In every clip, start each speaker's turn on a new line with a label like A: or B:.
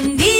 A: Buen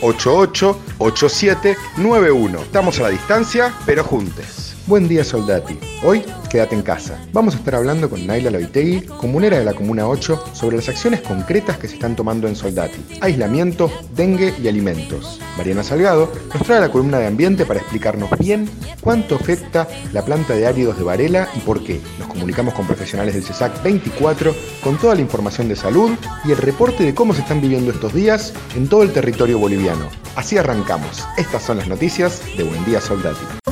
B: 888791. Estamos a la distancia, pero juntos. Buen día Soldati. Hoy quédate en casa. Vamos a estar hablando con Naila Loitegui, comunera de la Comuna 8, sobre las acciones concretas que se están tomando en Soldati. Aislamiento, dengue y alimentos. Mariana Salgado nos trae la columna de ambiente para explicarnos bien cuánto afecta la planta de áridos de Varela y por qué. Nos comunicamos con profesionales del CESAC 24 con toda la información de salud y el reporte de cómo se están viviendo estos días en todo el territorio boliviano. Así arrancamos. Estas son las noticias de Buen Día Soldati.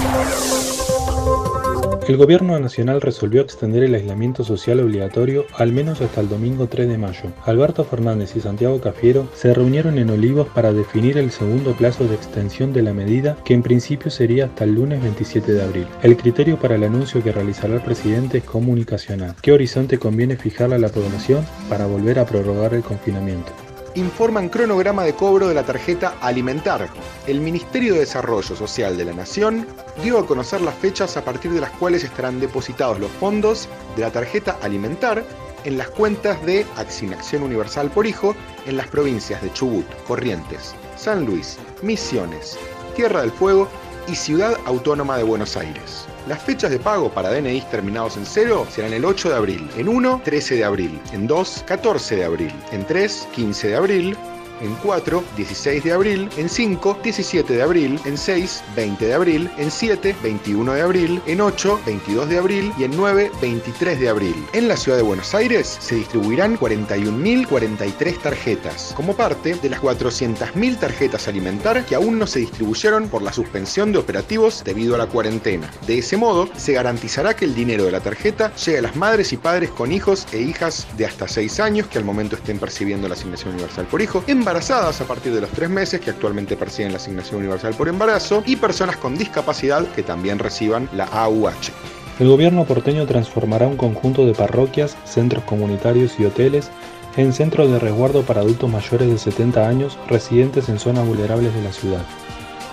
C: El Gobierno Nacional resolvió extender el aislamiento social obligatorio al menos hasta el domingo 3 de mayo. Alberto Fernández y Santiago Cafiero se reunieron en Olivos para definir el segundo plazo de extensión de la medida, que en principio sería hasta el lunes 27 de abril. El criterio para el anuncio que realizará el presidente es comunicacional. ¿Qué horizonte conviene fijarle a la población para volver a prorrogar el confinamiento?
B: Informan cronograma de cobro de la tarjeta Alimentar. El Ministerio de Desarrollo Social de la Nación dio a conocer las fechas a partir de las cuales estarán depositados los fondos de la tarjeta Alimentar en las cuentas de Asignación Universal por Hijo en las provincias de Chubut, Corrientes, San Luis, Misiones, Tierra del Fuego y Ciudad Autónoma de Buenos Aires. Las fechas de pago para DNIs terminados en 0 serán el 8 de abril, en 1, 13 de abril, en 2, 14 de abril, en 3, 15 de abril, en 4, 16 de abril, en 5, 17 de abril, en 6, 20 de abril, en 7, 21 de abril, en 8, 22 de abril y en 9, 23 de abril. En la ciudad de Buenos Aires se distribuirán 41.043 tarjetas, como parte de las 400.000 tarjetas alimentar que aún no se distribuyeron por la suspensión de operativos debido a la cuarentena. De ese modo, se garantizará que el dinero de la tarjeta llegue a las madres y padres con hijos e hijas de hasta 6 años que al momento estén percibiendo la asignación universal por hijo, en embarazadas a partir de los tres meses que actualmente persiguen la asignación universal por embarazo y personas con discapacidad que también reciban la AUH.
C: El gobierno porteño transformará un conjunto de parroquias, centros comunitarios y hoteles en centros de resguardo para adultos mayores de 70 años residentes en zonas vulnerables de la ciudad.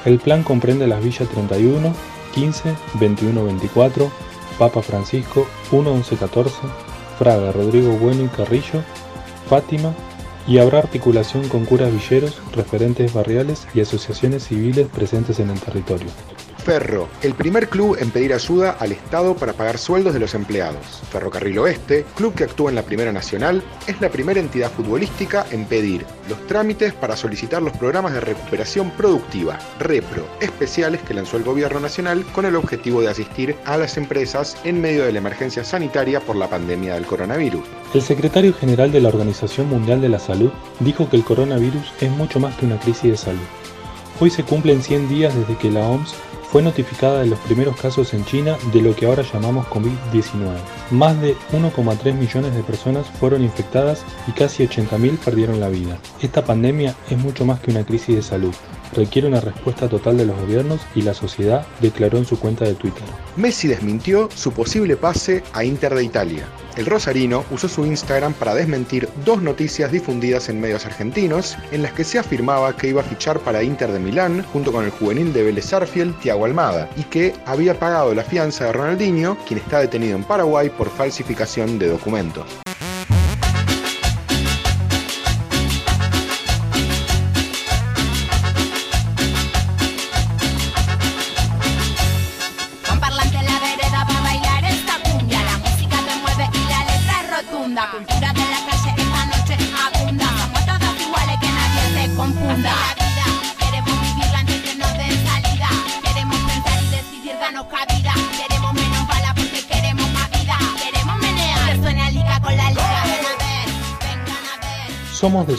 C: El plan comprende las villas 31, 15, 21, 24, Papa Francisco, 1, 11, 14, Fraga, Rodrigo Bueno y Carrillo, Fátima, y habrá articulación con curas villeros, referentes barriales y asociaciones civiles presentes en el territorio.
B: Ferro, el primer club en pedir ayuda al Estado para pagar sueldos de los empleados. Ferrocarril Oeste, club que actúa en la Primera Nacional, es la primera entidad futbolística en pedir los trámites para solicitar los programas de recuperación productiva, REPRO, especiales que lanzó el Gobierno Nacional con el objetivo de asistir a las empresas en medio de la emergencia sanitaria por la pandemia del coronavirus.
C: El secretario general de la Organización Mundial de la Salud dijo que el coronavirus es mucho más que una crisis de salud. Hoy se cumplen 100 días desde que la OMS fue notificada de los primeros casos en China de lo que ahora llamamos COVID-19. Más de 1,3 millones de personas fueron infectadas y casi 80.000 perdieron la vida. Esta pandemia es mucho más que una crisis de salud. Requiere una respuesta total de los gobiernos y la sociedad, declaró en su cuenta de Twitter.
B: Messi desmintió su posible pase a Inter de Italia. El Rosarino usó su Instagram para desmentir dos noticias difundidas en medios argentinos en las que se afirmaba que iba a fichar para Inter de Milán junto con el juvenil de Vélez Arfield, Thiago Almada, y que había pagado la fianza de Ronaldinho, quien está detenido en Paraguay por falsificación de documentos.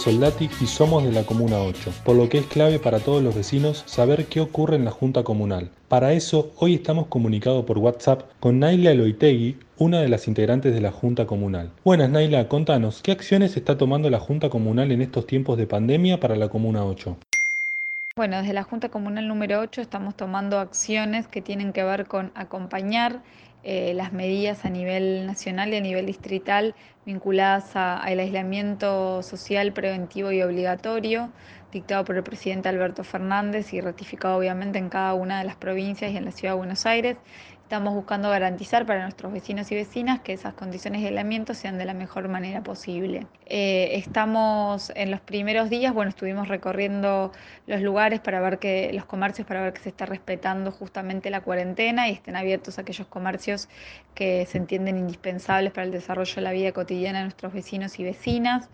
C: Soldati y somos de la Comuna 8, por lo que es clave para todos los vecinos saber qué ocurre en la Junta Comunal. Para eso, hoy estamos comunicados por WhatsApp con Naila Loitegui, una de las integrantes de la Junta Comunal. Buenas Naila, contanos, ¿qué acciones está tomando la Junta Comunal en estos tiempos de pandemia para la Comuna 8?
D: Bueno, desde la Junta Comunal número 8 estamos tomando acciones que tienen que ver con acompañar eh, las medidas a nivel nacional y a nivel distrital vinculadas al aislamiento social preventivo y obligatorio dictado por el presidente Alberto Fernández y ratificado obviamente en cada una de las provincias y en la ciudad de Buenos Aires. Estamos buscando garantizar para nuestros vecinos y vecinas que esas condiciones de aislamiento sean de la mejor manera posible. Eh, estamos en los primeros días, bueno, estuvimos recorriendo los lugares para ver que los comercios, para ver que se está respetando justamente la cuarentena y estén abiertos aquellos comercios que se entienden indispensables para el desarrollo de la vida cotidiana de nuestros vecinos y vecinas.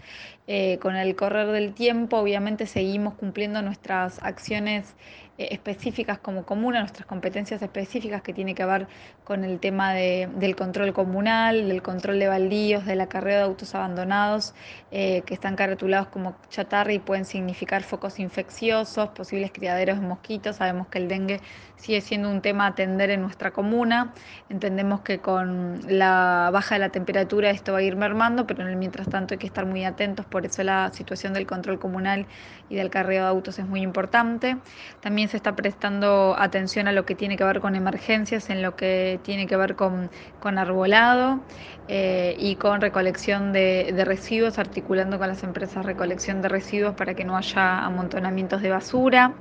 D: Eh, con el correr del tiempo, obviamente, seguimos cumpliendo nuestras acciones específicas como comuna, nuestras competencias específicas que tiene que ver con el tema de, del control comunal, del control de baldíos, del acarreo de autos abandonados eh, que están caratulados como chatarra y pueden significar focos infecciosos, posibles criaderos de mosquitos. Sabemos que el dengue sigue siendo un tema a atender en nuestra comuna. Entendemos que con la baja de la temperatura esto va a ir mermando, pero mientras tanto hay que estar muy atentos, por eso la situación del control comunal y del carreo de autos es muy importante. También se está prestando atención a lo que tiene que ver con emergencias, en lo que tiene que ver con, con arbolado eh, y con recolección de, de residuos, articulando con las empresas de recolección de residuos para que no haya amontonamientos de basura.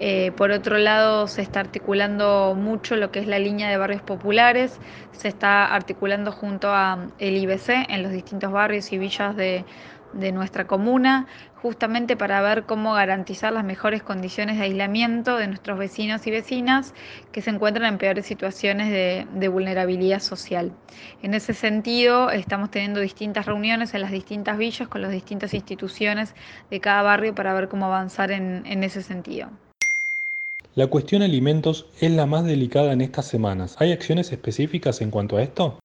D: Eh, por otro lado, se está articulando mucho lo que es la línea de barrios populares, se está articulando junto a el IBC en los distintos barrios y villas de, nuestra comuna, justamente para ver cómo garantizar las mejores condiciones de aislamiento de nuestros vecinos y vecinas que se encuentran en peores situaciones de, vulnerabilidad social. En ese sentido, estamos teniendo distintas reuniones en las distintas villas con las distintas instituciones de cada barrio para ver cómo avanzar en ese sentido.
C: La cuestión alimentos es la más delicada en estas semanas. ¿Hay acciones específicas en cuanto a esto?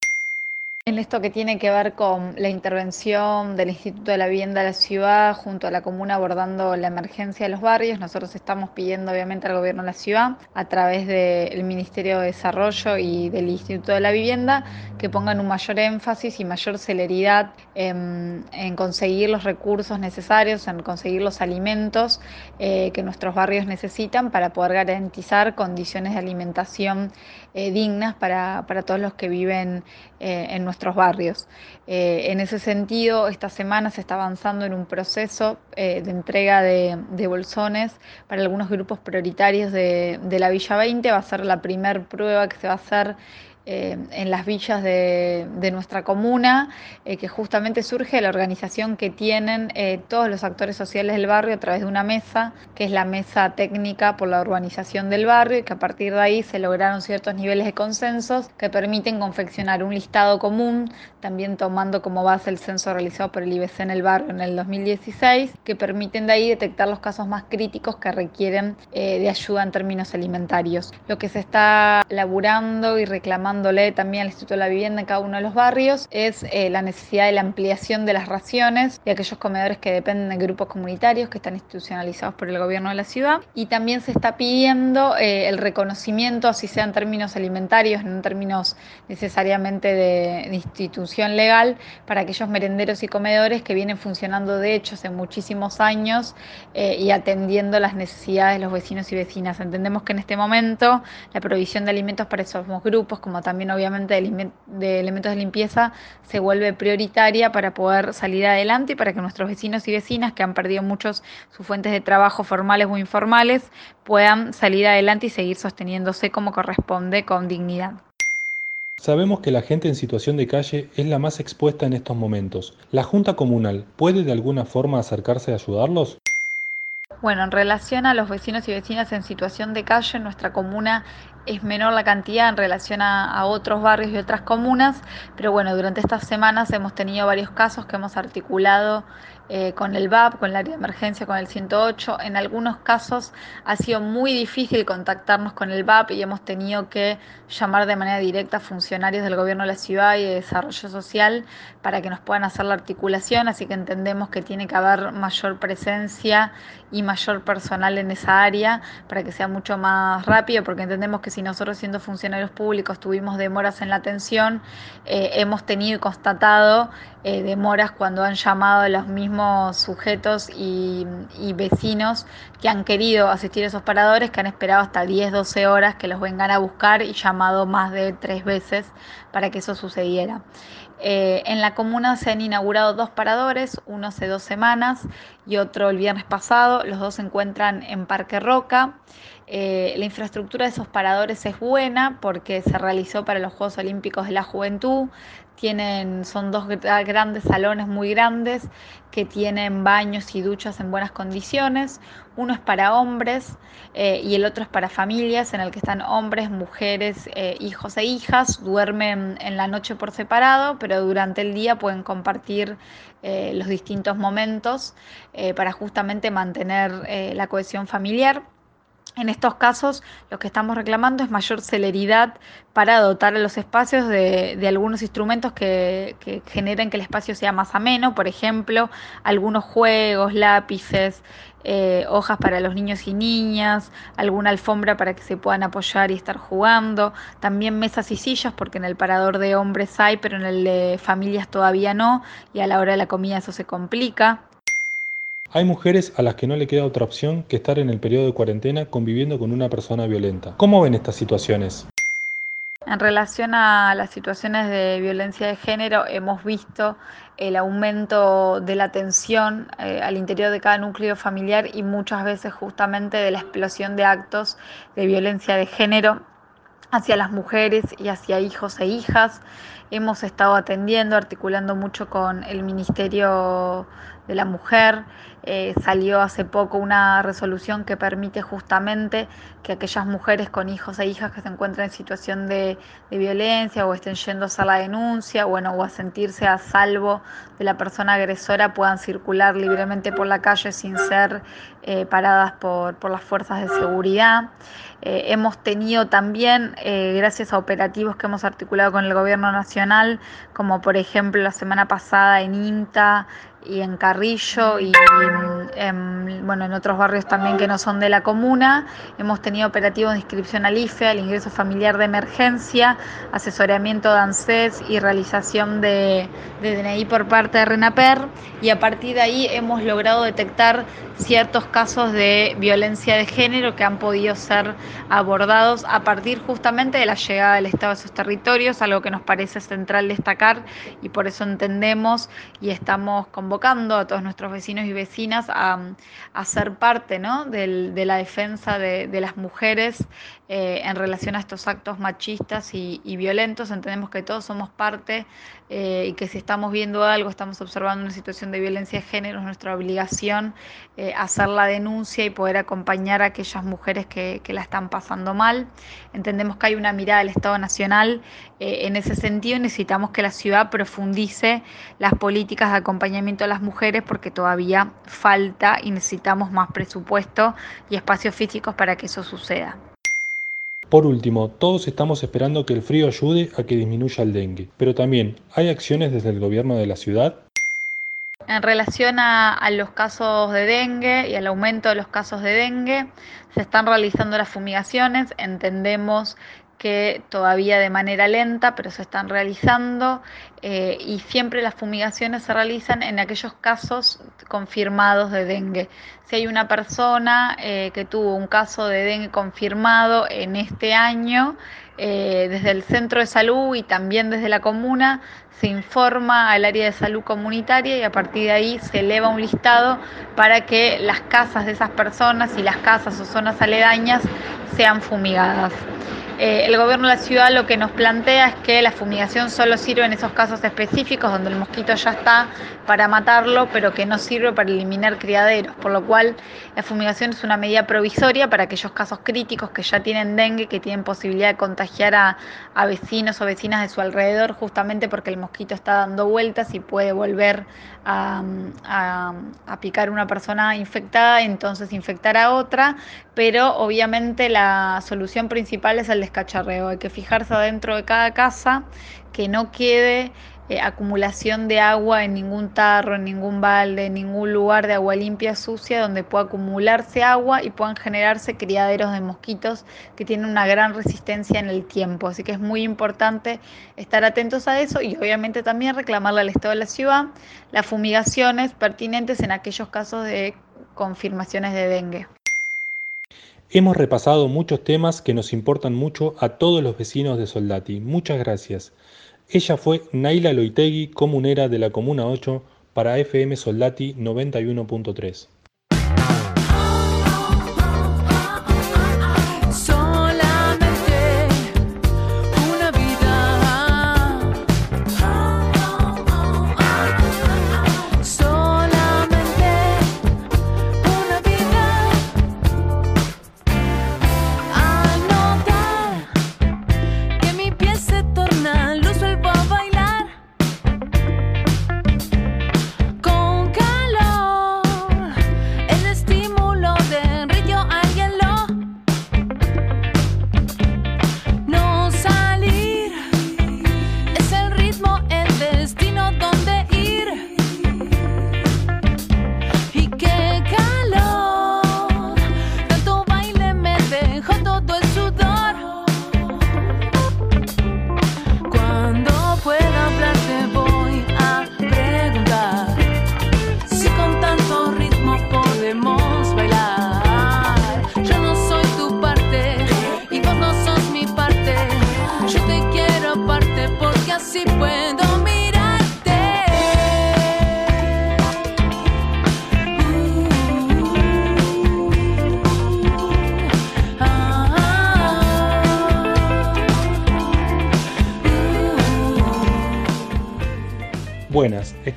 D: En esto que tiene que ver con la intervención del Instituto de la Vivienda de la Ciudad junto a la comuna abordando la emergencia de los barrios, nosotros estamos pidiendo obviamente al gobierno de la ciudad a través del Ministerio de Desarrollo y del Instituto de la Vivienda que pongan un mayor énfasis y mayor celeridad en, conseguir los recursos necesarios, en conseguir los alimentos eh, que nuestros barrios necesitan para poder garantizar condiciones de alimentación eh, dignas para, todos los que viven eh, en nuestros barrios. Eh, en ese sentido, esta semana se está avanzando en un proceso de entrega de, bolsones para algunos grupos prioritarios de, de la Villa 20. Va a ser la primera prueba que se va a hacer eh, en las villas de, nuestra comuna, eh, que justamente surge de la organización que tienen eh, todos los actores sociales del barrio a través de una mesa, que es la mesa técnica por la urbanización del barrio, y que a partir de ahí se lograron ciertos niveles de consensos que permiten confeccionar un listado común, también tomando como base el censo realizado por el IBC en el barrio en el 2016, que permiten de ahí detectar los casos más críticos que requieren de ayuda en términos alimentarios. Lo que se está laburando y reclamando también al Instituto de la Vivienda en cada uno de los barrios es eh, la necesidad de la ampliación de las raciones de aquellos comedores que dependen de grupos comunitarios que están institucionalizados por el gobierno de la ciudad y también se está pidiendo eh, el reconocimiento, así sea en términos alimentarios, no en términos necesariamente de, institución legal, para aquellos merenderos y comedores que vienen funcionando de hecho hace muchísimos años eh, y atendiendo las necesidades de los vecinos y vecinas. Entendemos que en este momento la provisión de alimentos para esos grupos, como también obviamente de, elementos de limpieza se vuelve prioritaria para poder salir adelante y para que nuestros vecinos y vecinas que han perdido muchos sus fuentes de trabajo formales o informales puedan salir adelante y seguir sosteniéndose como corresponde con dignidad.
C: Sabemos que la gente en situación de calle es la más expuesta en estos momentos. ¿La Junta Comunal puede de alguna forma acercarse a ayudarlos?
D: Bueno, en relación a los vecinos y vecinas en situación de calle, en nuestra comuna es menor la cantidad en relación a, otros barrios y otras comunas, pero bueno, durante estas semanas hemos tenido varios casos que hemos articulado eh, con el VAP, con el área de emergencia, con el 108. En algunos casos ha sido muy difícil contactarnos con el VAP y hemos tenido que llamar de manera directa a funcionarios del gobierno de la ciudad y de desarrollo social para que nos puedan hacer la articulación, así que entendemos que tiene que haber mayor presencia y mayor personal en esa área para que sea mucho más rápido, porque entendemos que si nosotros siendo funcionarios públicos tuvimos demoras en la atención, eh, hemos tenido y constatado eh, demoras cuando han llamado a los mismos sujetos y, vecinos que han querido asistir a esos paradores, que han esperado hasta 10, 12 horas que los vengan a buscar y llamado más de tres veces para que eso sucediera. Eh, en la comuna se han inaugurado dos paradores, uno hace dos semanas y otro el viernes pasado. Los dos se encuentran en Parque Roca. Eh, la infraestructura de esos paradores es buena porque se realizó para los Juegos Olímpicos de la Juventud. Tienen, son dos grandes salones muy grandes que tienen baños y duchas en buenas condiciones. Uno es para hombres eh, y el otro es para familias, en el que están hombres, mujeres, eh, hijos e hijas. Duermen en la noche por separado, pero durante el día pueden compartir eh, los distintos momentos para justamente mantener la cohesión familiar. En estos casos, lo que estamos reclamando es mayor celeridad para dotar a los espacios de, algunos instrumentos que, generen que el espacio sea más ameno, por ejemplo, algunos juegos, lápices, eh, hojas para los niños y niñas, alguna alfombra para que se puedan apoyar y estar jugando, también mesas y sillas, porque en el parador de hombres hay, pero en el de familias todavía no, y a la hora de la comida eso se complica.
C: Hay mujeres a las que no le queda otra opción que estar en el periodo de cuarentena conviviendo con una persona violenta. ¿Cómo ven estas situaciones?
D: En relación a las situaciones de violencia de género, hemos visto el aumento de la tensión eh, al interior de cada núcleo familiar y muchas veces justamente de la explosión de actos de violencia de género hacia las mujeres y hacia hijos e hijas. Hemos estado atendiendo, articulando mucho con el Ministerio de la Mujer, eh, salió hace poco una resolución que permite justamente que aquellas mujeres con hijos e hijas que se encuentran en situación de, violencia o estén yendo a la denuncia bueno, o a sentirse a salvo de la persona agresora puedan circular libremente por la calle sin ser eh, paradas por, por, las fuerzas de seguridad. Eh, hemos tenido también, gracias a operativos que hemos articulado con el Gobierno Nacional, como por ejemplo la semana pasada en INTA, y en Carrillo y en, bueno, en otros barrios también que no son de la comuna. Hemos tenido operativos de inscripción al IFE, al ingreso familiar de emergencia, asesoramiento de ANSES y realización de, de DNI por parte de RENAPER y a partir de ahí hemos logrado detectar ciertos casos de violencia de género que han podido ser abordados a partir justamente de la llegada del Estado a esos territorios, algo que nos parece central destacar y por eso entendemos y estamos convocando a todos nuestros vecinos y vecinas a, ser parte de la defensa de, las mujeres eh, en relación a estos actos machistas y, violentos. Entendemos que todos somos parte eh, y que si estamos viendo algo, estamos observando una situación de violencia de género, es nuestra obligación eh, hacer la denuncia y poder acompañar a aquellas mujeres que, la están pasando mal. Entendemos que hay una mirada del Estado Nacional en ese sentido necesitamos que la ciudad profundice las políticas de acompañamiento a las mujeres porque todavía falta y necesitamos más presupuesto y espacios físicos para que eso suceda.
C: Por último, todos estamos esperando que el frío ayude a que disminuya el dengue, pero también, ¿hay acciones desde el gobierno de la ciudad?
D: En relación a, los casos de dengue y al aumento de los casos de dengue, se están realizando las fumigaciones. Entendemos que todavía de manera lenta, pero se están realizando eh, y siempre las fumigaciones se realizan en aquellos casos confirmados de dengue. Si hay una persona eh, que tuvo un caso de dengue confirmado en este año, eh, desde el centro de salud y también desde la comuna se informa al área de salud comunitaria y a partir de ahí se eleva un listado para que las casas de esas personas y las casas o zonas aledañas sean fumigadas. Eh, el gobierno de la ciudad lo que nos plantea es que la fumigación solo sirve en esos casos específicos donde el mosquito ya está para matarlo, pero que no sirve para eliminar criaderos, por lo cual la fumigación es una medida provisoria para aquellos casos críticos que ya tienen dengue, que tienen posibilidad de contagiar a, vecinos o vecinas de su alrededor, justamente porque el mosquito está dando vueltas y puede volver a, a picar una persona infectada, entonces infectar a otra, pero obviamente la solución principal es el descacharreo. Hay que fijarse adentro de cada casa que no quede eh, acumulación de agua en ningún tarro, en ningún balde, en ningún lugar de agua limpia sucia donde pueda acumularse agua y puedan generarse criaderos de mosquitos que tienen una gran resistencia en el tiempo. Así que es muy importante estar atentos a eso y obviamente también reclamarle al Estado de la ciudad las fumigaciones pertinentes en aquellos casos de confirmaciones de dengue.
C: Hemos repasado muchos temas que nos importan mucho a todos los vecinos de Soldati. Muchas gracias. Ella fue Naila Loitegui, comunera de la Comuna 8 para FM Soldati 91.3.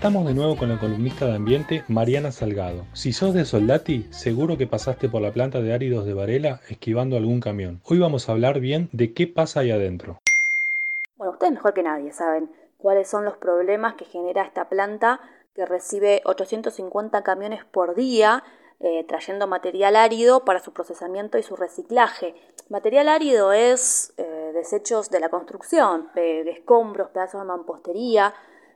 C: estamos de nuevo con la columnista de ambiente Mariana Salgado. Si sos de Soldati, seguro que pasaste por la planta de áridos de Varela esquivando algún camión. Hoy vamos a hablar bien de qué pasa ahí adentro.
E: Bueno, ustedes mejor que nadie saben cuáles son los problemas que genera esta planta que recibe 850 camiones por día eh, trayendo material árido para su procesamiento y su reciclaje. Material árido es eh, desechos de la construcción, de escombros, pedazos de mampostería,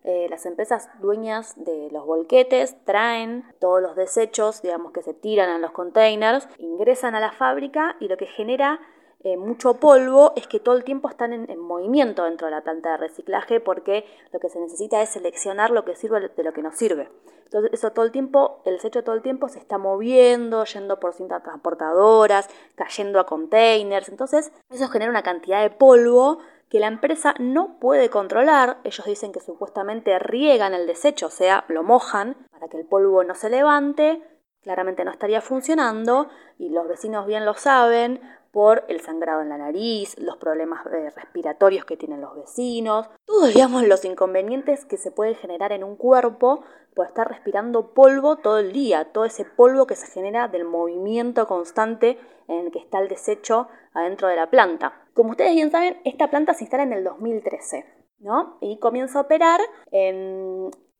E: eh, las empresas dueñas de los volquetes traen todos los desechos, digamos, que se tiran en los containers, ingresan a la fábrica y lo que genera eh, mucho polvo es que todo el tiempo están en, movimiento dentro de la planta de reciclaje porque lo que se necesita es seleccionar lo que sirve de lo que no sirve. Entonces eso todo el tiempo, el desecho todo el tiempo se está moviendo, yendo por cintas transportadoras, cayendo a containers. Entonces eso genera una cantidad de polvo que la empresa no puede controlar. Ellos dicen que supuestamente riegan el desecho, o sea, lo mojan para que el polvo no se levante. Claramente no estaría funcionando y los vecinos bien lo saben por el sangrado en la nariz, los problemas eh, respiratorios que tienen los vecinos, todos digamos los inconvenientes que se pueden generar en un cuerpo por estar respirando polvo todo el día, todo ese polvo que se genera del movimiento constante en el que está el desecho adentro de la planta. Como ustedes bien saben, esta planta se instala en el 2013, ¿no? Y comienza a operar,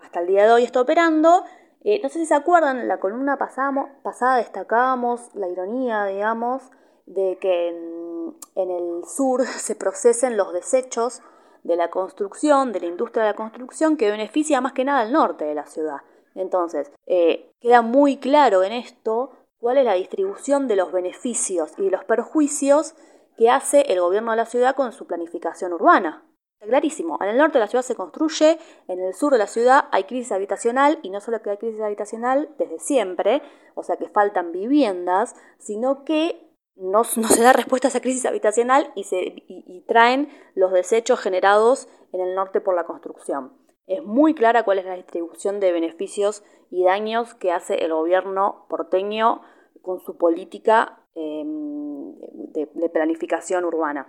E: hasta el día de hoy está operando. Eh, no sé si se acuerdan, en la columna pasada destacábamos la ironía, digamos, de que en, el sur se procesen los desechos de la construcción, de la industria de la construcción, que beneficia más que nada al norte de la ciudad. Entonces, eh, queda muy claro en esto cuál es la distribución de los beneficios y los perjuicios que hace el gobierno de la ciudad con su planificación urbana. Clarísimo, en el norte de la ciudad se construye, en el sur de la ciudad hay crisis habitacional y no solo que hay crisis habitacional desde siempre, o sea que faltan viviendas, sino que no, se da respuesta a esa crisis habitacional y, se, y, traen los desechos generados en el norte por la construcción. Es muy clara cuál es la distribución de beneficios y daños que hace el gobierno porteño con su política em, de, planificación urbana.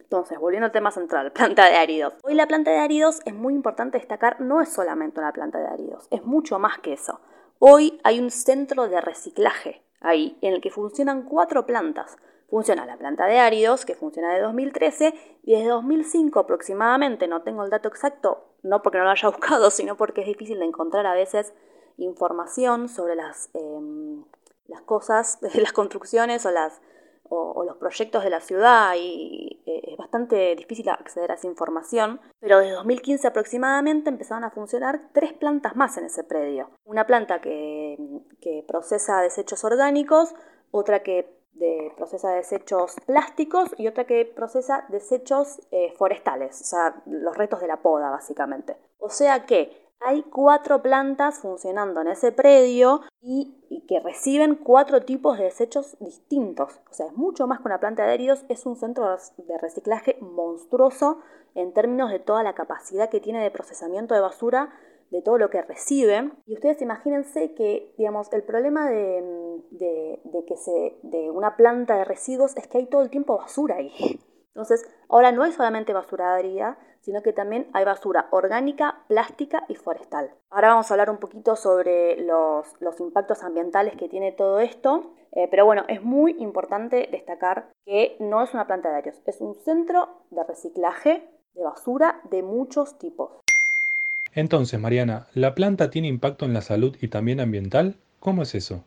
E: Entonces, volviendo al tema central, planta de áridos. Hoy la planta de áridos es muy importante destacar, no es solamente una planta de áridos, es mucho más que eso. Hoy hay un centro de reciclaje ahí, en el que funcionan cuatro plantas. Funciona la planta de áridos, que funciona de 2013, y desde 2005 aproximadamente, no tengo el dato exacto, no porque no lo haya buscado, sino porque es difícil de encontrar a veces información sobre las, em, las cosas, las construcciones o, las, o, los proyectos de la ciudad y eh, es bastante difícil acceder a esa información, pero desde 2015 aproximadamente empezaron a funcionar tres plantas más en ese predio. Una planta que, que procesa desechos orgánicos, otra que de, procesa desechos plásticos y otra que procesa desechos eh, forestales, o sea, los restos de la poda básicamente. O sea que hay cuatro plantas funcionando en ese predio y, que reciben cuatro tipos de desechos distintos. O sea, es mucho más que una planta de heridos, es un centro de reciclaje monstruoso en términos de toda la capacidad que tiene de procesamiento de basura de todo lo que reciben. Y ustedes imagínense que, digamos, el problema de, que se, de una planta de residuos es que hay todo el tiempo basura ahí. Entonces, ahora no hay solamente basura área, sino que también hay basura orgánica, plástica y forestal. Ahora vamos a hablar un poquito sobre los, impactos ambientales que tiene todo esto, eh, pero bueno, es muy importante destacar que no es una planta de aéreos, es un centro de reciclaje de basura de muchos tipos.
C: Entonces, Mariana, ¿la planta tiene impacto en la salud y también ambiental? ¿Cómo es eso?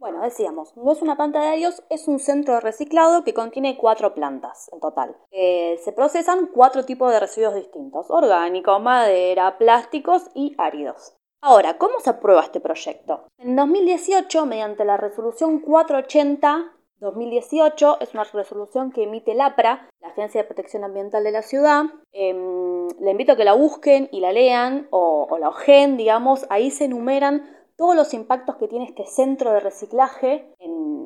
E: Bueno, decíamos, no es una planta de aéreos, es un centro de reciclado que contiene cuatro plantas en total. Eh, se procesan cuatro tipos de residuos distintos, orgánicos, madera, plásticos y áridos. Ahora, ¿cómo se aprueba este proyecto? En 2018, mediante la resolución 480 2018 es una resolución que emite el APRA, la Agencia de Protección Ambiental de la Ciudad. Em, le invito a que la busquen y la lean o, la ojen, digamos. Ahí se enumeran todos los impactos que tiene este centro de reciclaje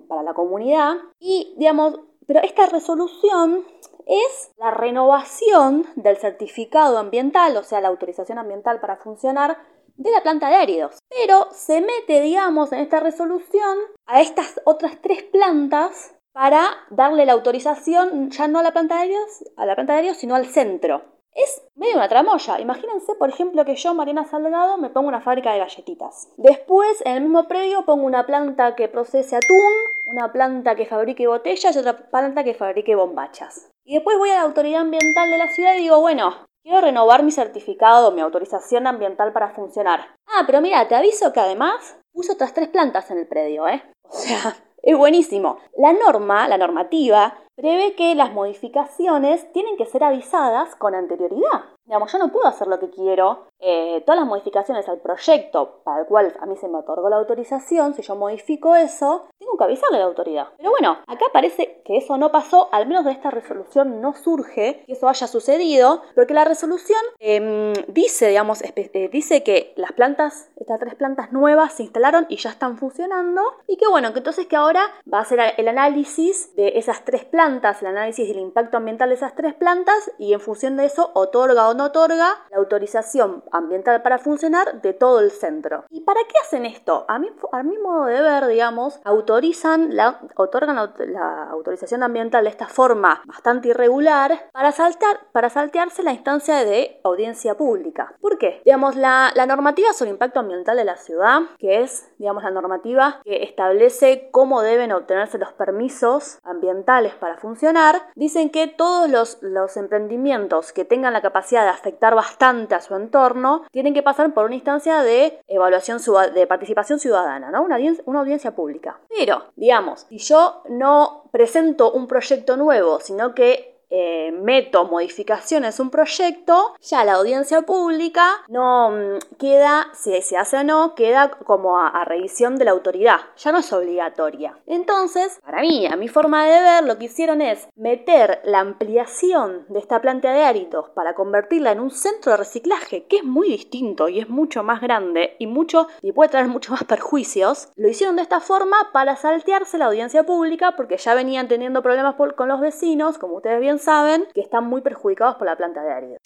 E: para la comunidad. Y, digamos, pero esta resolución es la renovación del certificado ambiental, o sea, la autorización ambiental para funcionar de la planta de áridos. Pero se mete, digamos, en esta resolución a estas otras tres plantas para darle la autorización ya no a la planta de áridos, a la planta de áridos, sino al centro. Es medio una tramoya. Imagínense, por ejemplo, que yo, Mariana Salgado, me pongo una fábrica de galletitas. Después, en el mismo predio, pongo una planta que procese atún, una planta que fabrique botellas y otra planta que fabrique bombachas. Y después voy a la autoridad ambiental de la ciudad y digo, bueno, Quiero renovar mi certificado, mi autorización ambiental para funcionar. Ah, pero mira, te aviso que además puse otras tres plantas en el predio, ¿eh? O sea, es buenísimo. La norma, la normativa, prevé que las modificaciones tienen que ser avisadas con anterioridad. Digamos, yo no puedo hacer lo que quiero. Eh, todas las modificaciones al proyecto para el cual a mí se me otorgó la autorización, si yo modifico eso, tengo que avisarle a la autoridad. Pero bueno, acá parece que eso no pasó, al menos de esta resolución no surge que eso haya sucedido, porque la resolución em, dice, digamos, eh, dice que las plantas, estas tres plantas nuevas se instalaron y ya están funcionando, y que bueno, que entonces que ahora va a hacer el análisis de esas tres plantas, el análisis del impacto ambiental de esas tres plantas, y en función de eso otorga no otorga la autorización ambiental para funcionar de todo el centro. ¿Y para qué hacen esto? A mi, modo de ver, digamos, autorizan otorgan la, autorización ambiental de esta forma bastante irregular para, saltar, para saltearse la instancia de audiencia pública. ¿Por qué? Digamos, la, normativa sobre impacto ambiental de la ciudad, que es, digamos, la normativa que establece cómo deben obtenerse los permisos ambientales para funcionar, dicen que todos los emprendimientos que tengan la capacidad de afectar bastante a su entorno, tienen que pasar por una instancia de evaluación de participación ciudadana, ¿no? Una una audiencia pública. Pero, digamos, si yo no presento un proyecto nuevo, sino que eh, meto modificaciones un proyecto, ya la audiencia pública no mm, queda, si se hace o no, queda como a, revisión de la autoridad, ya no es obligatoria. Entonces, para mí, a mi forma de ver, lo que hicieron es meter la ampliación de esta planta de áridos para convertirla en un centro de reciclaje, que es muy distinto y es mucho más grande y mucho y puede traer mucho más perjuicios. Lo hicieron de esta forma para saltearse la audiencia pública porque ya venían teniendo problemas con los vecinos, como ustedes bien saben que están muy perjudicados por la planta de árido.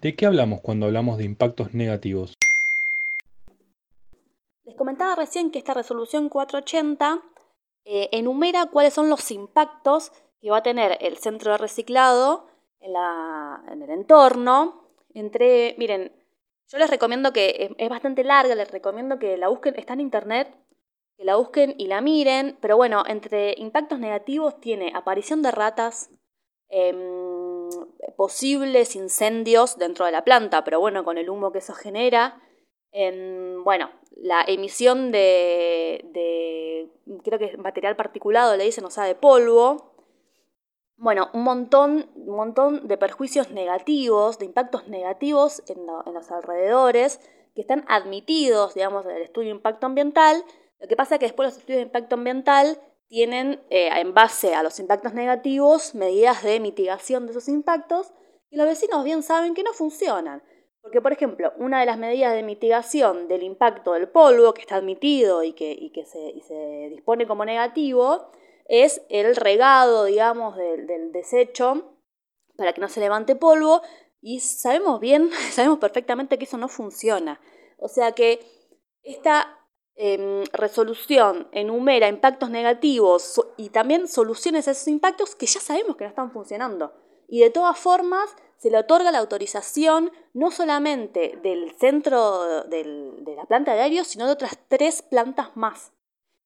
C: ¿De qué hablamos cuando hablamos de impactos negativos?
E: Les comentaba recién que esta resolución 480 eh, enumera cuáles son los impactos que va a tener el centro de reciclado en, la, en el entorno. Entre, miren, yo les recomiendo que es, bastante larga, les recomiendo que la busquen, está en internet, que la busquen y la miren, pero bueno, entre impactos negativos tiene aparición de ratas, em, posibles incendios dentro de la planta, pero bueno, con el humo que eso genera, em, bueno, la emisión de, de, creo que es material particulado, le dicen, o sea, de polvo, bueno, un montón, un montón de perjuicios negativos, de impactos negativos en, los alrededores, que están admitidos, digamos, en el estudio de impacto ambiental. Lo que pasa es que después los estudios de impacto ambiental tienen, eh, en base a los impactos negativos, medidas de mitigación de esos impactos, y los vecinos bien saben que no funcionan. Porque, por ejemplo, una de las medidas de mitigación del impacto del polvo, que está admitido y que, y que se, se dispone como negativo, es el regado, digamos, del, desecho para que no se levante polvo y sabemos bien, sabemos perfectamente que eso no funciona. O sea que esta em, resolución enumera impactos negativos y también soluciones a esos impactos que ya sabemos que no están funcionando. Y de todas formas se le otorga la autorización no solamente del centro de la planta de aéreo, sino de otras tres plantas más,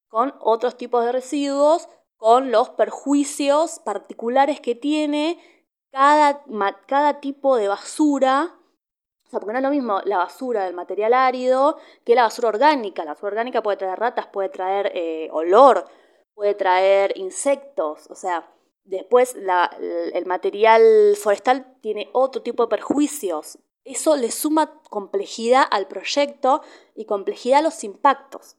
E: con otros tipos de residuos con los perjuicios particulares que tiene cada, cada tipo de basura. O sea, porque no es lo mismo la basura del material árido que la basura orgánica. La basura orgánica puede traer ratas, puede traer eh, olor, puede traer insectos. O sea, después el material forestal tiene otro tipo de perjuicios. Eso le suma complejidad al proyecto y complejidad a los impactos.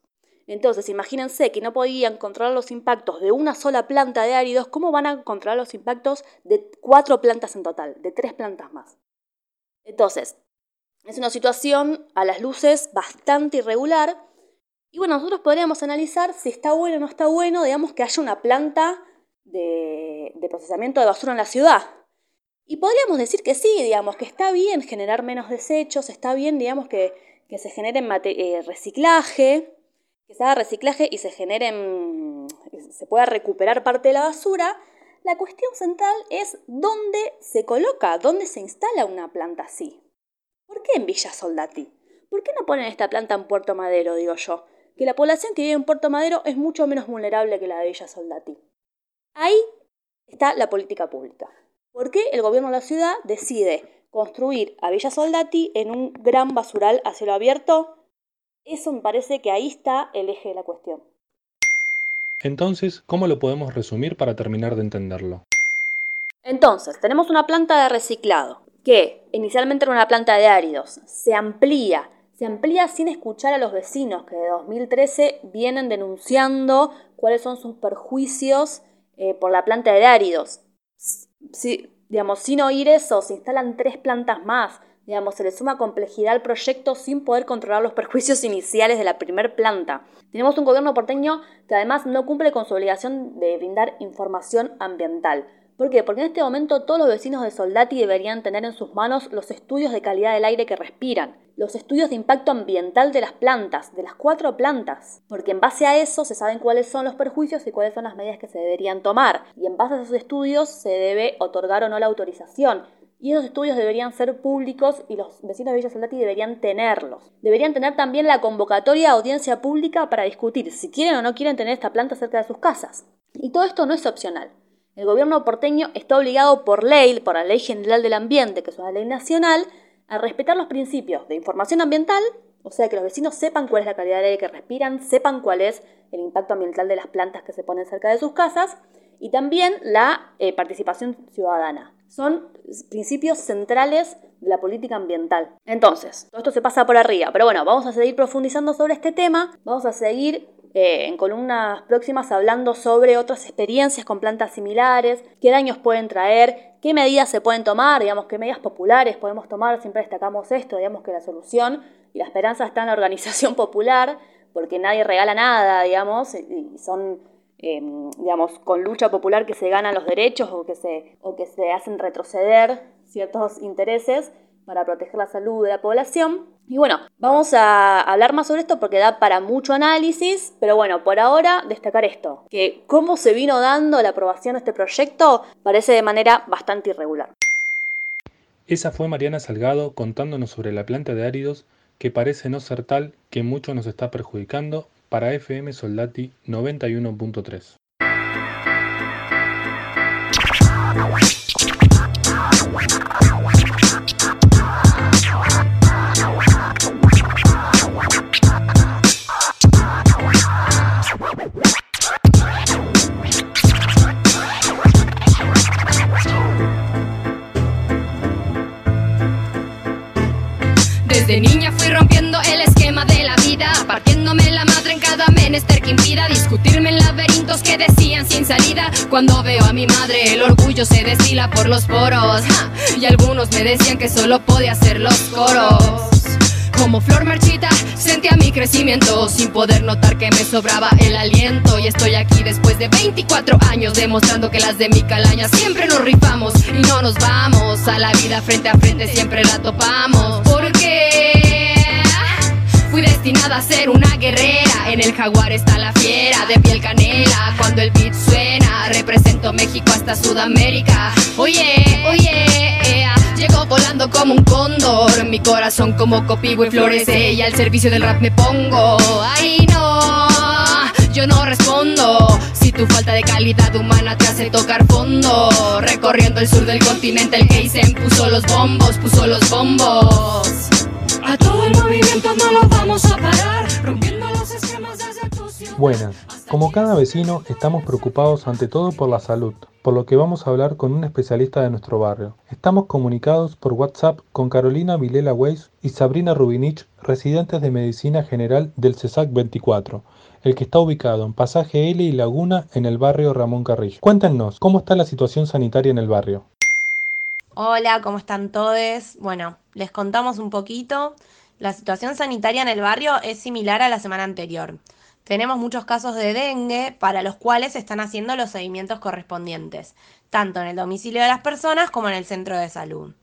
E: Entonces, imagínense que no podían controlar los impactos de una sola planta de áridos, ¿cómo van a controlar los impactos de cuatro plantas en total, de tres plantas más? Entonces, es una situación a las luces bastante irregular. Y bueno, nosotros podríamos analizar si está bueno o no está bueno, digamos, que haya una planta de, procesamiento de basura en la ciudad. Y podríamos decir que sí, digamos, que está bien generar menos desechos, está bien, digamos, que, se genere eh, reciclaje, que se haga reciclaje y se generen, se pueda recuperar parte de la basura, la cuestión central es dónde se coloca, dónde se instala una planta así. ¿Por qué en Villa Soldati? ¿Por qué no ponen esta planta en Puerto Madero, digo yo? Que la población que vive en Puerto Madero es mucho menos vulnerable que la de Villa Soldati. Ahí está la política pública. ¿Por qué el gobierno de la ciudad decide construir a Villa Soldati en un gran basural a cielo abierto eso me parece que ahí está el eje de la cuestión.
C: Entonces, ¿cómo lo podemos resumir para terminar de entenderlo?
E: Entonces, tenemos una planta de reciclado, que inicialmente era una planta de áridos, se amplía, se amplía sin escuchar a los vecinos que de 2013 vienen denunciando cuáles son sus perjuicios eh, por la planta de áridos. Si, digamos, sin oír eso, se instalan tres plantas más, Digamos, se le suma complejidad al proyecto sin poder controlar los perjuicios iniciales de la primer planta. Tenemos un gobierno porteño que además no cumple con su obligación de brindar información ambiental. ¿Por qué? Porque en este momento todos los vecinos de Soldati deberían tener en sus manos los estudios de calidad del aire que respiran, los estudios de impacto ambiental de las plantas, de las cuatro plantas, porque en base a eso se saben cuáles son los perjuicios y cuáles son las medidas que se deberían tomar, y en base a esos estudios se debe otorgar o no la autorización y esos estudios deberían ser públicos y los vecinos de Villa Soldati deberían tenerlos. Deberían tener también la convocatoria a audiencia pública para discutir si quieren o no quieren tener esta planta cerca de sus casas. Y todo esto no es opcional. El gobierno porteño está obligado por ley, por la Ley General del Ambiente, que es una ley nacional, a respetar los principios de información ambiental, o sea, que los vecinos sepan cuál es la calidad de aire que respiran, sepan cuál es el impacto ambiental de las plantas que se ponen cerca de sus casas, y también la eh, participación ciudadana. Son principios centrales de la política ambiental. Entonces, todo esto se pasa por arriba, pero bueno, vamos a seguir profundizando sobre este tema, vamos a seguir eh, en columnas próximas hablando sobre otras experiencias con plantas similares, qué daños pueden traer, qué medidas se pueden tomar, digamos, qué medidas populares podemos tomar, siempre destacamos esto, digamos que la solución y la esperanza está en la organización popular, porque nadie regala nada, digamos, y son Em, digamos, con lucha popular que se ganan los derechos o que se, o que se hacen retroceder ciertos intereses para proteger la salud de la población. Y bueno, vamos a hablar más sobre esto porque da para mucho análisis, pero bueno, por ahora destacar esto, que cómo se vino dando la aprobación de este proyecto parece de manera bastante irregular.
C: Esa fue Mariana Salgado contándonos sobre la planta de áridos que parece no ser tal que mucho nos está perjudicando para FM Soldati 91.3.
F: Desde niña fui rompiendo el esquema de la vida, partiéndome la madre en cada menester que impida discutirme en laberintos que decían sin salida. Cuando veo a mi madre, el orgullo se destila por los poros. Y algunos me decían que solo podía hacer los coros. Como flor marchita, sentía mi crecimiento sin poder notar que me sobraba el aliento. Y estoy aquí después de 24 años demostrando que las de mi calaña siempre nos rifamos y no nos vamos. A la vida frente a frente siempre la topamos. Porque fui destinada a ser una guerrera. En el jaguar está la fiera de piel canela. Cuando el beat suena, represento México hasta Sudamérica. Oye, oye, ea, Llego volando como un cóndor, mi corazón como copigo y florece y al servicio del rap me pongo. Ay no, yo no respondo. Si tu falta de calidad humana te hace tocar fondo, recorriendo el sur del continente el Keisen puso los bombos, puso los bombos. A.
C: Buenas, como cada vecino estamos preocupados ante todo por la salud, por lo que vamos a hablar con un especialista de nuestro barrio. Estamos comunicados por WhatsApp con Carolina Vilela Weiss y Sabrina Rubinich, residentes de Medicina General del CESAC 24, el que está ubicado en Pasaje L y Laguna en el barrio Ramón Carrillo. Cuéntenos, ¿cómo está la situación sanitaria en el barrio?
G: Hola, ¿cómo están todos? Bueno, les contamos un poquito. La situación sanitaria en el barrio es similar a la semana anterior. Tenemos muchos casos de dengue para los cuales se están haciendo los seguimientos correspondientes, tanto en el domicilio de las personas como en el centro de salud.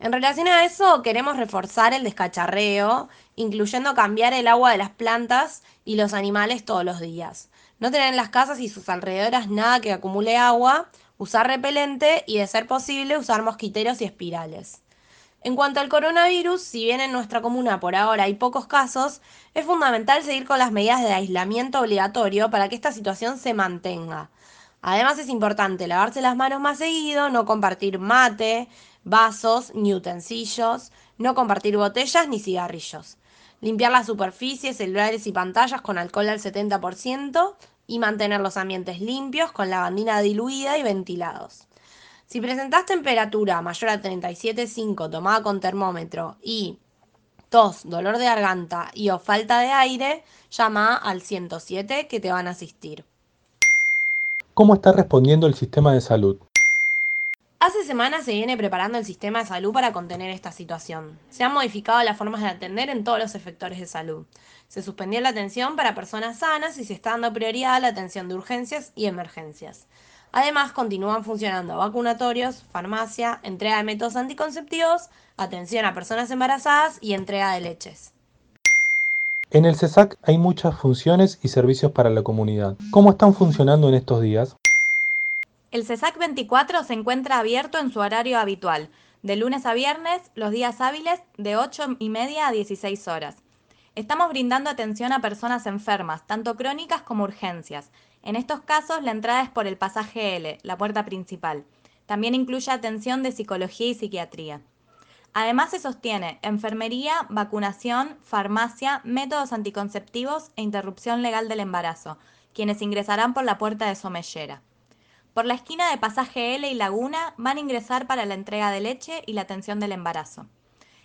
G: En relación a eso, queremos reforzar el descacharreo, incluyendo cambiar el agua de las plantas y los animales todos los días. No tener en las casas y sus alrededores nada que acumule agua, usar repelente y, de ser posible, usar mosquiteros y espirales. En cuanto al coronavirus, si bien en nuestra comuna por ahora hay pocos casos, es fundamental seguir con las medidas de aislamiento obligatorio para que esta situación se mantenga. Además es importante lavarse las manos más seguido, no compartir mate, vasos ni utensilios, no compartir botellas ni cigarrillos. Limpiar las superficies, celulares y pantallas con alcohol al 70% y mantener los ambientes limpios con lavandina diluida y ventilados. Si presentás temperatura mayor a 37,5 tomada con termómetro y tos, dolor de garganta y o falta de aire, llama al 107 que te van a asistir.
C: ¿Cómo está respondiendo el sistema de salud?
G: Hace semanas se viene preparando el sistema de salud para contener esta situación. Se han modificado las formas de atender en todos los efectores de salud. Se suspendió la atención para personas sanas y se está dando prioridad a la atención de urgencias y emergencias. Además, continúan funcionando vacunatorios, farmacia, entrega de métodos anticonceptivos, atención a personas embarazadas y entrega de leches.
C: En el CESAC hay muchas funciones y servicios para la comunidad. ¿Cómo están funcionando en estos días?
H: El CESAC 24 se encuentra abierto en su horario habitual, de lunes a viernes, los días hábiles de 8 y media a 16 horas. Estamos brindando atención a personas enfermas, tanto crónicas como urgencias. En estos casos, la entrada es por el pasaje L, la puerta principal. También incluye atención de psicología y psiquiatría. Además, se sostiene enfermería, vacunación, farmacia, métodos anticonceptivos e interrupción legal del embarazo, quienes ingresarán por la puerta de Somellera. Por la esquina de Pasaje L y Laguna van a ingresar para la entrega de leche y la atención del embarazo.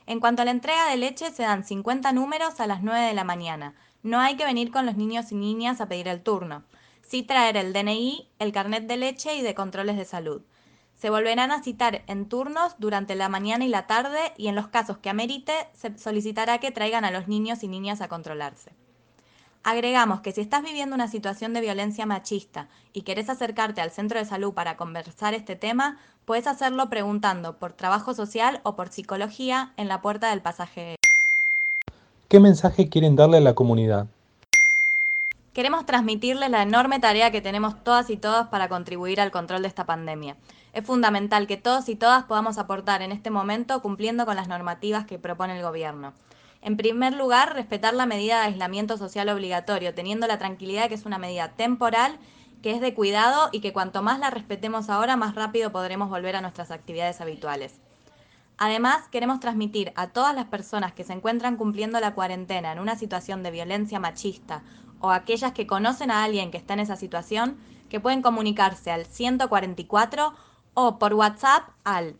H: En cuanto a la entrega de leche, se dan 50 números a las 9 de la mañana. No hay que venir con los niños y niñas a pedir el turno. Sí traer el DNI, el carnet de leche y de controles de salud. Se volverán a citar en turnos durante la mañana y la tarde y en los casos que amerite se solicitará que traigan a los niños y niñas a controlarse. Agregamos que si estás viviendo una situación de violencia machista y querés acercarte al centro de salud para conversar este tema, puedes hacerlo preguntando por trabajo social o por psicología en la puerta del pasaje.
A: ¿Qué mensaje quieren darle a la comunidad?
H: Queremos transmitirles la enorme tarea que tenemos todas y todos para contribuir al control de esta pandemia. Es fundamental que todos y todas podamos aportar en este momento cumpliendo con las normativas que propone el gobierno. En primer lugar, respetar la medida de aislamiento social obligatorio, teniendo la tranquilidad de que es una medida temporal, que es de cuidado y que cuanto más la respetemos ahora, más rápido podremos volver a nuestras actividades habituales. Además, queremos transmitir a todas las personas que se encuentran cumpliendo la cuarentena en una situación de violencia machista o aquellas que conocen a alguien que está en esa situación, que pueden comunicarse al 144 o por WhatsApp al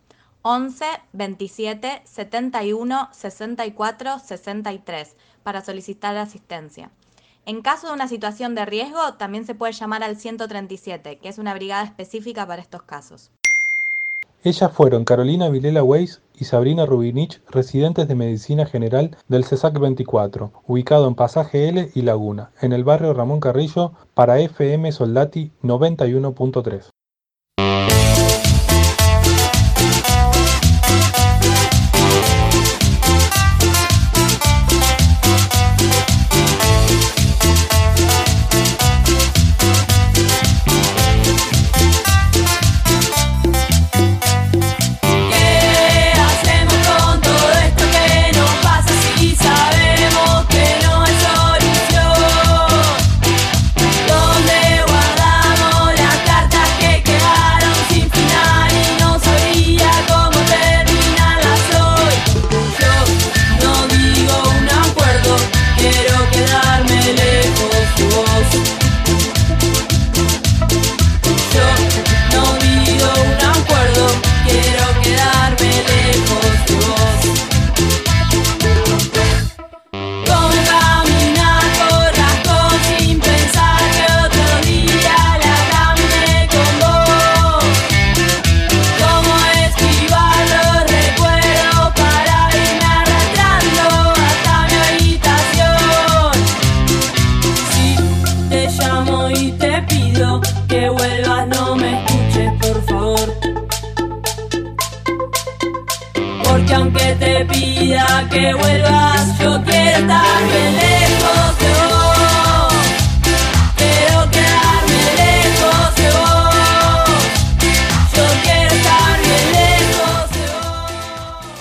H: 11 27 71 64 63 para solicitar asistencia. En caso de una situación de riesgo, también se puede llamar al 137, que es una brigada específica para estos casos.
A: Ellas fueron Carolina Vilela Weiss y Sabrina Rubinich, residentes de Medicina General del CESAC 24, ubicado en Pasaje L y Laguna, en el barrio Ramón Carrillo, para FM Soldati 91.3. que aunque te pida que vuelvas, yo quiero estar feliz.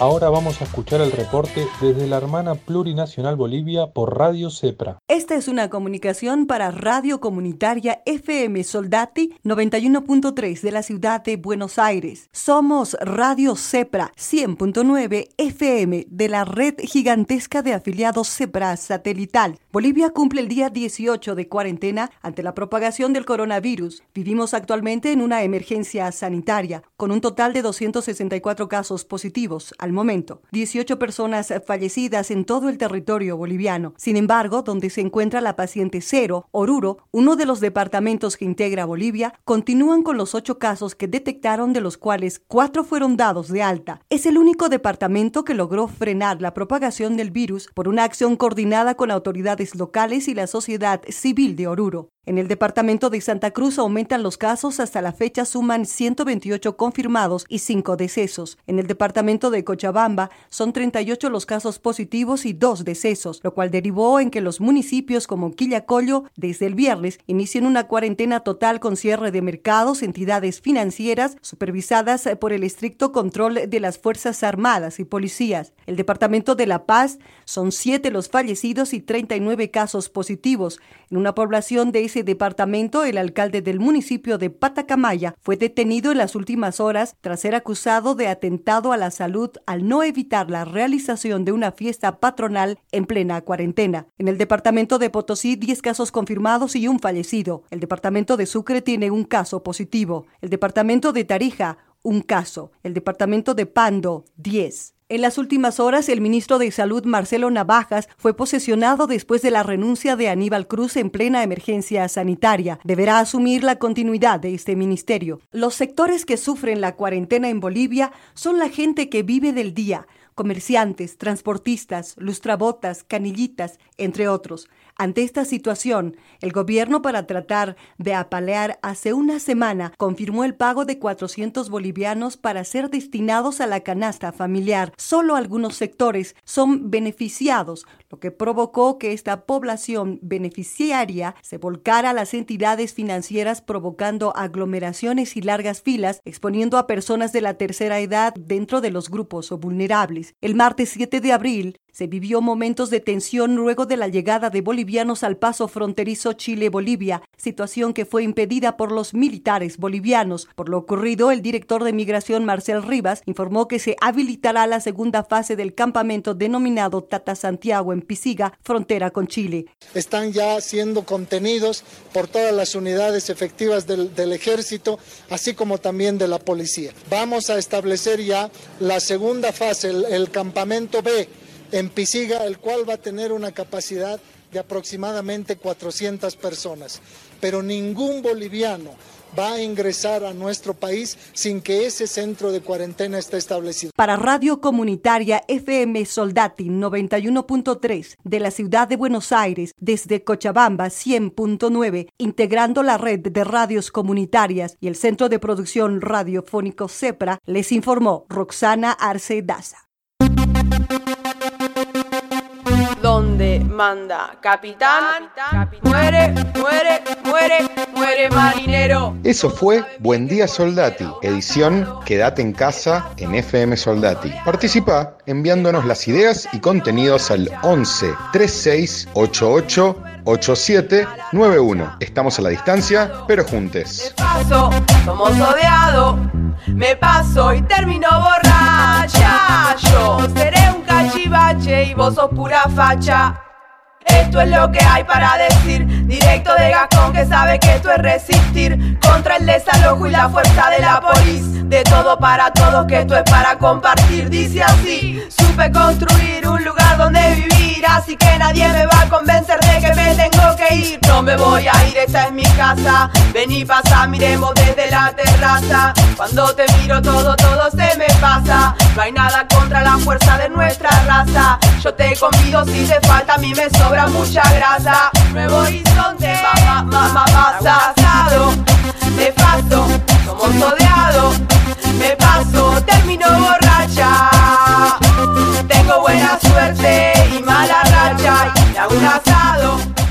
A: Vamos a escuchar el reporte desde la hermana plurinacional Bolivia por Radio CEPRA.
I: Esta es una comunicación para Radio Comunitaria FM Soldati 91.3 de la ciudad de Buenos Aires. Somos Radio CEPRA 100.9 FM de la red gigantesca de afiliados CEPRA satelital. Bolivia cumple el día 18 de cuarentena ante la propagación del coronavirus. Vivimos actualmente en una emergencia sanitaria con un total de 264 casos positivos al momento 18 personas fallecidas en todo el territorio boliviano. Sin embargo, donde se encuentra la paciente cero, Oruro, uno de los departamentos que integra Bolivia, continúan con los ocho casos que detectaron, de los cuales cuatro fueron dados de alta. Es el único departamento que logró frenar la propagación del virus por una acción coordinada con autoridades locales y la sociedad civil de Oruro. En el departamento de Santa Cruz aumentan los casos, hasta la fecha suman 128 confirmados y 5 decesos. En el departamento de Cochabamba son 38 los casos positivos y 2 decesos, lo cual derivó en que los municipios como Quillacollo desde el viernes inicien una cuarentena total con cierre de mercados, entidades financieras supervisadas por el estricto control de las Fuerzas Armadas y policías. El departamento de La Paz son 7 los fallecidos y 39 casos positivos en una población de departamento, el alcalde del municipio de Patacamaya fue detenido en las últimas horas tras ser acusado de atentado a la salud al no evitar la realización de una fiesta patronal en plena cuarentena. En el departamento de Potosí, 10 casos confirmados y un fallecido. El departamento de Sucre tiene un caso positivo. El departamento de Tarija, un caso. El departamento de Pando, 10. En las últimas horas, el ministro de Salud, Marcelo Navajas, fue posesionado después de la renuncia de Aníbal Cruz en plena emergencia sanitaria. Deberá asumir la continuidad de este ministerio. Los sectores que sufren la cuarentena en Bolivia son la gente que vive del día, comerciantes, transportistas, lustrabotas, canillitas, entre otros. Ante esta situación, el gobierno para tratar de apalear hace una semana confirmó el pago de 400 bolivianos para ser destinados a la canasta familiar. Solo algunos sectores son beneficiados, lo que provocó que esta población beneficiaria se volcara a las entidades financieras provocando aglomeraciones y largas filas, exponiendo a personas de la tercera edad dentro de los grupos vulnerables. El martes 7 de abril, se vivió momentos de tensión luego de la llegada de bolivianos al paso fronterizo Chile-Bolivia, situación que fue impedida por los militares bolivianos. Por lo ocurrido, el director de migración Marcel Rivas informó que se habilitará la segunda fase del campamento denominado Tata Santiago en Pisiga, frontera con Chile.
J: Están ya siendo contenidos por todas las unidades efectivas del, ejército, así como también de la policía. Vamos a establecer ya la segunda fase, el campamento B en Pisiga, el cual va a tener una capacidad de aproximadamente 400 personas. Pero ningún boliviano va a ingresar a nuestro país sin que ese centro de cuarentena esté establecido.
I: Para Radio Comunitaria FM Soldati 91.3 de la ciudad de Buenos Aires, desde Cochabamba 100.9, integrando la red de radios comunitarias y el Centro de Producción Radiofónico CEPRA, les informó Roxana Arce Daza
K: donde manda capitán, muere, muere, muere, muere marinero.
B: Eso fue Buen Día Soldati, edición Quédate en casa en FM Soldati. Participa enviándonos las ideas y contenidos al 11 36 88 8791. Estamos a la distancia, pero juntes.
K: Paso, somos odiados. Me paso y termino borracha. Yo seré un cachivache y vos sos pura facha. Esto es lo que hay para decir, directo de Gascón que sabe que esto es resistir contra el desalojo y la fuerza de la polis. De todo para todos, que esto es para compartir. Dice así, supe construir un lugar donde vivir, así que nadie me va a convencer de que me tengo que ir. No me voy a ir, esta es mi casa. Vení, pasa, miremos desde la terraza. Cuando te miro todo, todo se me pasa. No hay nada contra la fuerza de nuestra raza. Yo te convido si te falta, a mí me sobra mucha grasa, nuevo horizonte, mamá, mamá, pasa asado, me paso, como sodeado, me paso, termino borracha, tengo buena suerte y mala racha, y me hago un asado.